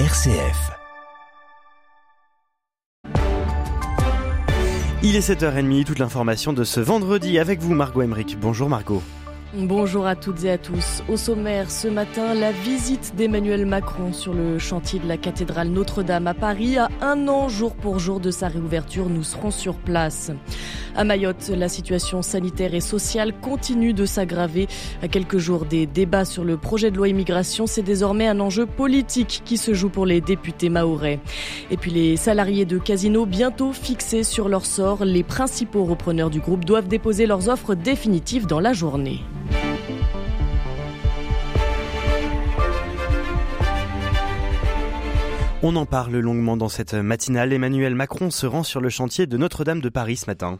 RCF. Il est 7h30, toute l'information de ce vendredi avec vous Margot Emmerich. Bonjour Margot. Bonjour à toutes et à tous. Au sommaire ce matin, la visite d'Emmanuel Macron sur le chantier de la cathédrale Notre-Dame à Paris. À un an jour pour jour de sa réouverture, nous serons sur place. À Mayotte, la situation sanitaire et sociale continue de s'aggraver. À quelques jours des débats sur le projet de loi immigration, c'est désormais un enjeu politique qui se joue pour les députés maorais. Et puis les salariés de Casino, bientôt fixés sur leur sort, les principaux repreneurs du groupe doivent déposer leurs offres définitives dans la journée. On en parle longuement dans cette matinale. Emmanuel Macron se rend sur le chantier de Notre-Dame de Paris ce matin.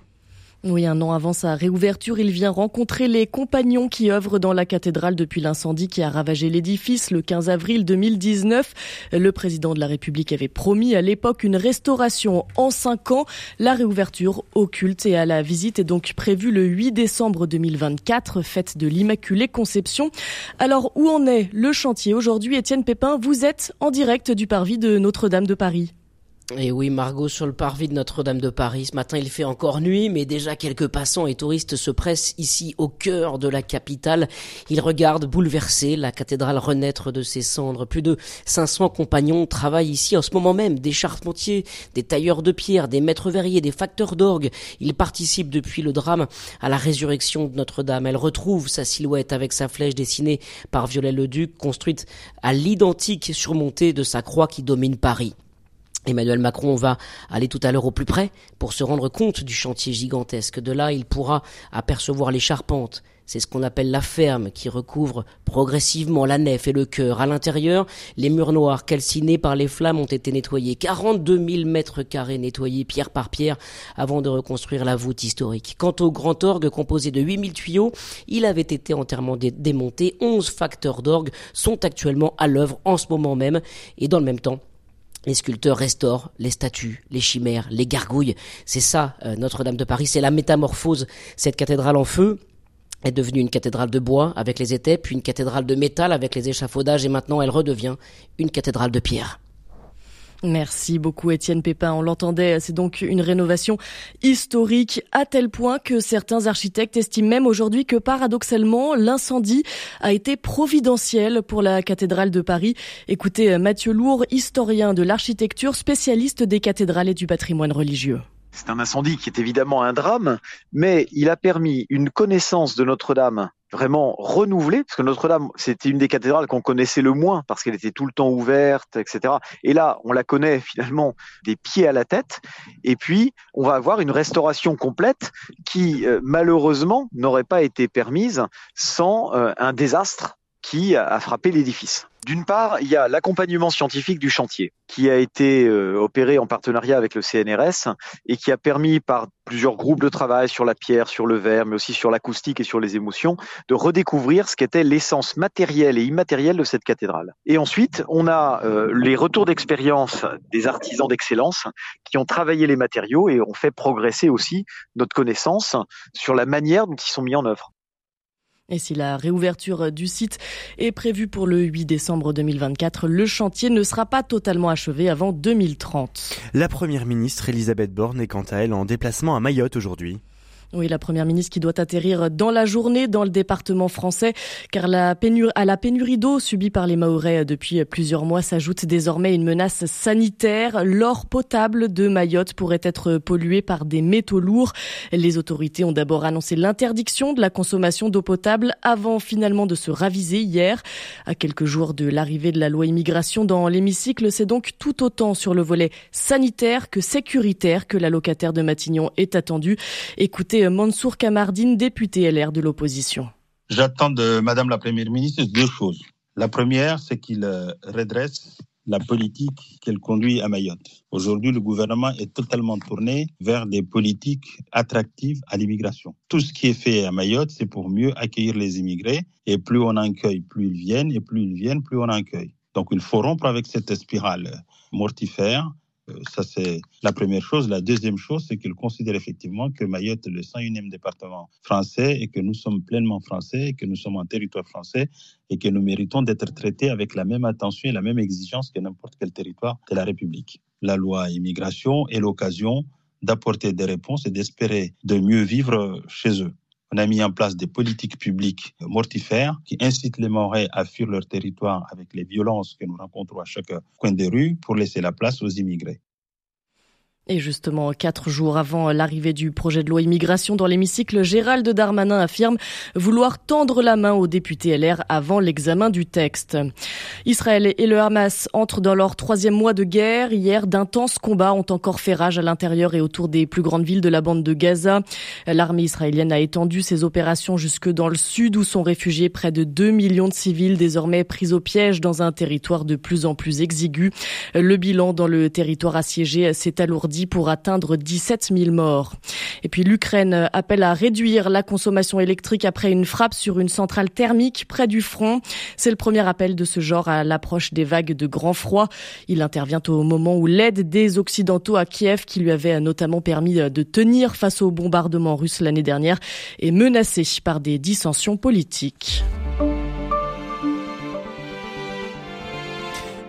Oui, un an avant sa réouverture, il vient rencontrer les compagnons qui œuvrent dans la cathédrale depuis l'incendie qui a ravagé l'édifice le 15 avril 2019. Le président de la République avait promis à l'époque une restauration en cinq ans. La réouverture au culte et à la visite est donc prévue le 8 décembre 2024, fête de l'Immaculée Conception. Alors, où en est le chantier aujourd'hui? Étienne Pépin, vous êtes en direct du parvis de Notre-Dame de Paris. Et oui, Margot, sur le parvis de Notre-Dame de Paris, ce matin il fait encore nuit, mais déjà quelques passants et touristes se pressent ici au cœur de la capitale. Ils regardent bouleversés la cathédrale renaître de ses cendres. Plus de 500 compagnons travaillent ici en ce moment même, des charpentiers, des tailleurs de pierre, des maîtres verriers, des facteurs d'orgue. Ils participent depuis le drame à la résurrection de Notre-Dame. Elle retrouve sa silhouette avec sa flèche dessinée par Viollet-le-Duc, construite à l'identique surmontée de sa croix qui domine Paris. Emmanuel Macron va aller tout à l'heure au plus près pour se rendre compte du chantier gigantesque. De là, il pourra apercevoir les charpentes. C'est ce qu'on appelle la ferme qui recouvre progressivement la nef et le chœur. À l'intérieur, les murs noirs calcinés par les flammes ont été nettoyés. 42 000 mètres carrés nettoyés pierre par pierre avant de reconstruire la voûte historique. Quant au grand orgue composé de 8000 tuyaux, il avait été entièrement démonté. 11 facteurs d'orgue sont actuellement à l'œuvre en ce moment même et dans le même temps, les sculpteurs restaurent les statues, les chimères, les gargouilles. C'est ça, euh, Notre-Dame de Paris, c'est la métamorphose. Cette cathédrale en feu est devenue une cathédrale de bois avec les étais, puis une cathédrale de métal avec les échafaudages, et maintenant elle redevient une cathédrale de pierre. Merci beaucoup Étienne Pépin. On l'entendait, c'est donc une rénovation historique à tel point que certains architectes estiment même aujourd'hui que paradoxalement l'incendie a été providentiel pour la cathédrale de Paris. Écoutez Mathieu Lourd, historien de l'architecture, spécialiste des cathédrales et du patrimoine religieux. C'est un incendie qui est évidemment un drame, mais il a permis une connaissance de Notre-Dame vraiment renouvelée, parce que Notre-Dame, c'était une des cathédrales qu'on connaissait le moins, parce qu'elle était tout le temps ouverte, etc. Et là, on la connaît finalement des pieds à la tête. Et puis, on va avoir une restauration complète qui, euh, malheureusement, n'aurait pas été permise sans euh, un désastre qui a frappé l'édifice. D'une part, il y a l'accompagnement scientifique du chantier qui a été euh, opéré en partenariat avec le CNRS et qui a permis par plusieurs groupes de travail sur la pierre, sur le verre, mais aussi sur l'acoustique et sur les émotions, de redécouvrir ce qu'était l'essence matérielle et immatérielle de cette cathédrale. Et ensuite, on a euh, les retours d'expérience des artisans d'excellence qui ont travaillé les matériaux et ont fait progresser aussi notre connaissance sur la manière dont ils sont mis en œuvre. Et si la réouverture du site est prévue pour le 8 décembre 2024, le chantier ne sera pas totalement achevé avant 2030. La première ministre Elisabeth Borne est quant à elle en déplacement à Mayotte aujourd'hui. Oui, la première ministre qui doit atterrir dans la journée dans le département français, car à la pénurie d'eau subie par les Mahorais depuis plusieurs mois s'ajoute désormais une menace sanitaire. L'or potable de Mayotte pourrait être pollué par des métaux lourds. Les autorités ont d'abord annoncé l'interdiction de la consommation d'eau potable avant finalement de se raviser hier. À quelques jours de l'arrivée de la loi immigration dans l'hémicycle, c'est donc tout autant sur le volet sanitaire que sécuritaire que la locataire de Matignon est attendue. Écoutez Mansour Kamardine, député LR de l'opposition. J'attends de Madame la Première ministre deux choses. La première, c'est qu'il euh, redresse la politique qu'elle conduit à Mayotte. Aujourd'hui, le gouvernement est totalement tourné vers des politiques attractives à l'immigration. Tout ce qui est fait à Mayotte, c'est pour mieux accueillir les immigrés. Et plus on accueille, plus ils viennent. Et plus ils viennent, plus on accueille. Donc il faut rompre avec cette spirale mortifère ça, c'est la première chose. La deuxième chose, c'est qu'il considère effectivement que Mayotte est le 101e département français et que nous sommes pleinement français, et que nous sommes un territoire français et que nous méritons d'être traités avec la même attention et la même exigence que n'importe quel territoire de la République. La loi immigration est l'occasion d'apporter des réponses et d'espérer de mieux vivre chez eux. On a mis en place des politiques publiques mortifères qui incitent les Maorais à fuir leur territoire avec les violences que nous rencontrons à chaque coin des rues pour laisser la place aux immigrés. Et justement, quatre jours avant l'arrivée du projet de loi immigration dans l'hémicycle, Gérald Darmanin affirme vouloir tendre la main aux députés LR avant l'examen du texte. Israël et le Hamas entrent dans leur troisième mois de guerre. Hier, d'intenses combats ont encore fait rage à l'intérieur et autour des plus grandes villes de la bande de Gaza. L'armée israélienne a étendu ses opérations jusque dans le sud où sont réfugiés près de 2 millions de civils désormais pris au piège dans un territoire de plus en plus exigu. Le bilan dans le territoire assiégé s'est alourdi pour atteindre 17 000 morts. Et puis l'Ukraine appelle à réduire la consommation électrique après une frappe sur une centrale thermique près du front. C'est le premier appel de ce genre à l'approche des vagues de grand froid. Il intervient au moment où l'aide des Occidentaux à Kiev, qui lui avait notamment permis de tenir face aux bombardements russes l'année dernière, est menacée par des dissensions politiques.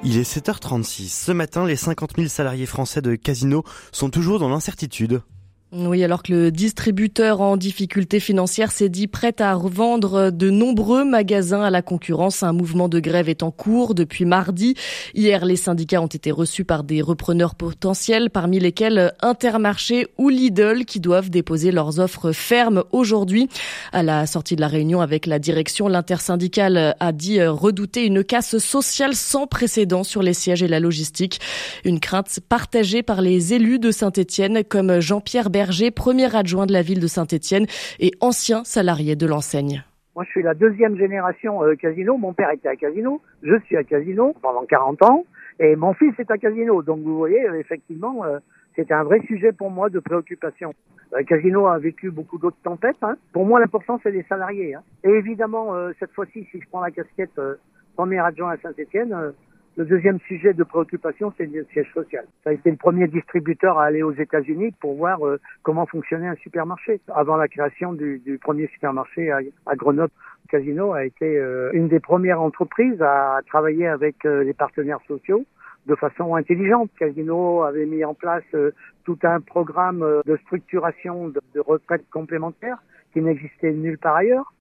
Il est 7h36. Ce matin, les 50 000 salariés français de Casino sont toujours dans l'incertitude. Oui, alors que le distributeur en difficulté financière s'est dit prêt à revendre de nombreux magasins à la concurrence, un mouvement de grève est en cours depuis mardi. Hier, les syndicats ont été reçus par des repreneurs potentiels, parmi lesquels Intermarché ou Lidl, qui doivent déposer leurs offres fermes aujourd'hui. À la sortie de la réunion avec la direction, l'intersyndicale a dit redouter une casse sociale sans précédent sur les sièges et la logistique. Une crainte partagée par les élus de Saint-Etienne, comme Jean-Pierre Berger, premier adjoint de la ville de Saint-Étienne et ancien salarié de l'enseigne. Moi, je suis la deuxième génération euh, Casino. Mon père était à Casino. Je suis à Casino pendant 40 ans. Et mon fils est à Casino. Donc, vous voyez, euh, effectivement, euh, c'était un vrai sujet pour moi de préoccupation. Casino a vécu beaucoup d'autres tempêtes. Hein. Pour moi, l'important, c'est les salariés. Hein. Et évidemment, cette fois-ci, si je prends la casquette premier adjoint à Saint-Etienne, le deuxième sujet de préoccupation, c'est le siège social. Ça a été le premier distributeur à aller aux États-Unis pour voir euh, comment fonctionnait un supermarché. Avant la création du, du premier supermarché à, à, Grenoble, Casino a été euh, une des premières entreprises à travailler avec euh, les partenaires sociaux de façon intelligente. Casino avait mis en place tout un programme de structuration de, de retraite complémentaire qui n'existait nulle part ailleurs.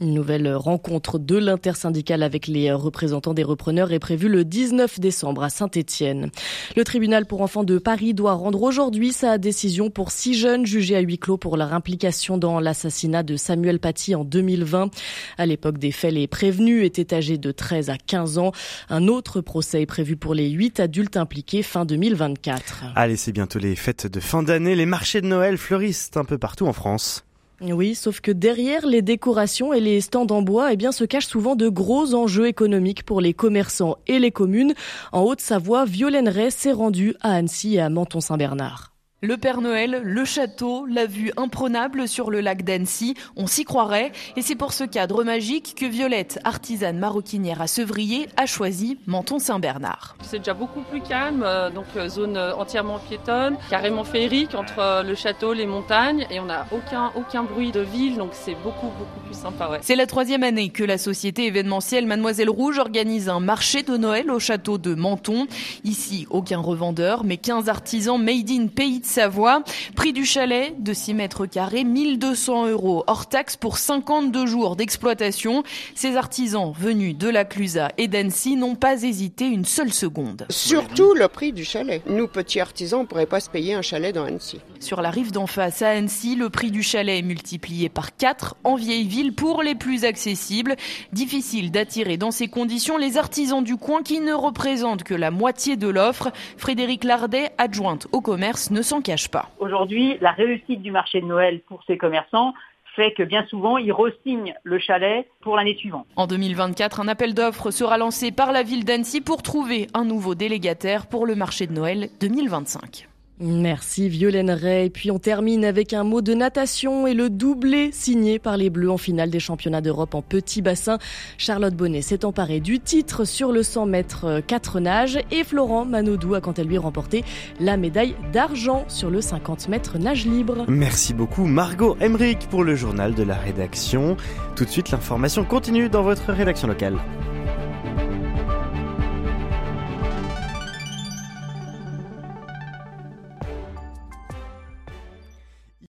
Une nouvelle rencontre de l'intersyndicale avec les représentants des repreneurs est prévue le 19 décembre à Saint-Étienne. Le tribunal pour enfants de Paris doit rendre aujourd'hui sa décision pour six jeunes jugés à huis clos pour leur implication dans l'assassinat de Samuel Paty en 2020. À l'époque des faits, les prévenus étaient âgés de 13 à 15 ans. Un autre procès est prévu pour les huit adultes impliqués fin 2024. Allez, c'est bientôt les fêtes de fin d'année. Les marchés de Noël fleurissent un peu partout en France. Oui, sauf que derrière les décorations et les stands en bois, eh bien, se cachent souvent de gros enjeux économiques pour les commerçants et les communes. En Haute-Savoie, Violaine Ray s'est rendue à Annecy et à Menton-Saint-Bernard. Le Père Noël, le château, la vue imprenable sur le lac d'Annecy, on s'y croirait. Et c'est pour ce cadre magique que Violette, artisane maroquinière à Sevrier, a choisi Menton-Saint-Bernard. C'est déjà beaucoup plus calme, euh, donc euh, zone euh, entièrement piétonne, carrément féerique entre le château, les montagnes, et on n'a aucun, aucun bruit de ville, donc c'est beaucoup, beaucoup plus sympa. Ouais. C'est la troisième année que la société événementielle Mademoiselle Rouge organise un marché de Noël au château de Menton. Ici, aucun revendeur, mais 15 artisans made in pays de Savoie. Prix du chalet de 6 mètres carrés, 1200 euros hors taxe pour 52 jours d'exploitation. Ces artisans venus de la Clusa et d'Annecy n'ont pas hésité une seule seconde. Surtout le prix du chalet. Nous, petits artisans, on ne pourrait pas se payer un chalet dans Annecy. Sur la rive d'en face à Annecy, le prix du chalet est multiplié par 4 en vieille ville pour les plus accessibles. Difficile d'attirer dans ces conditions les artisans du coin qui ne représentent que la moitié de l'offre. Frédéric Lardet, adjointe au commerce, ne s'en cache pas. Aujourd'hui, la réussite du marché de Noël pour ces commerçants fait que bien souvent, ils ressignent le chalet pour l'année suivante. En 2024, un appel d'offres sera lancé par la ville d'Annecy pour trouver un nouveau délégataire pour le marché de Noël 2025. Merci Violaine Ray. Et puis on termine avec un mot de natation et le doublé signé par les Bleus en finale des championnats d'Europe en petit bassin. Charlotte Bonnet s'est emparée du titre sur le 100 mètres 4 nages et Florent Manodou a quant à lui remporté la médaille d'argent sur le 50 mètres nage libre. Merci beaucoup Margot Emmerich pour le journal de la rédaction. Tout de suite l'information continue dans votre rédaction locale.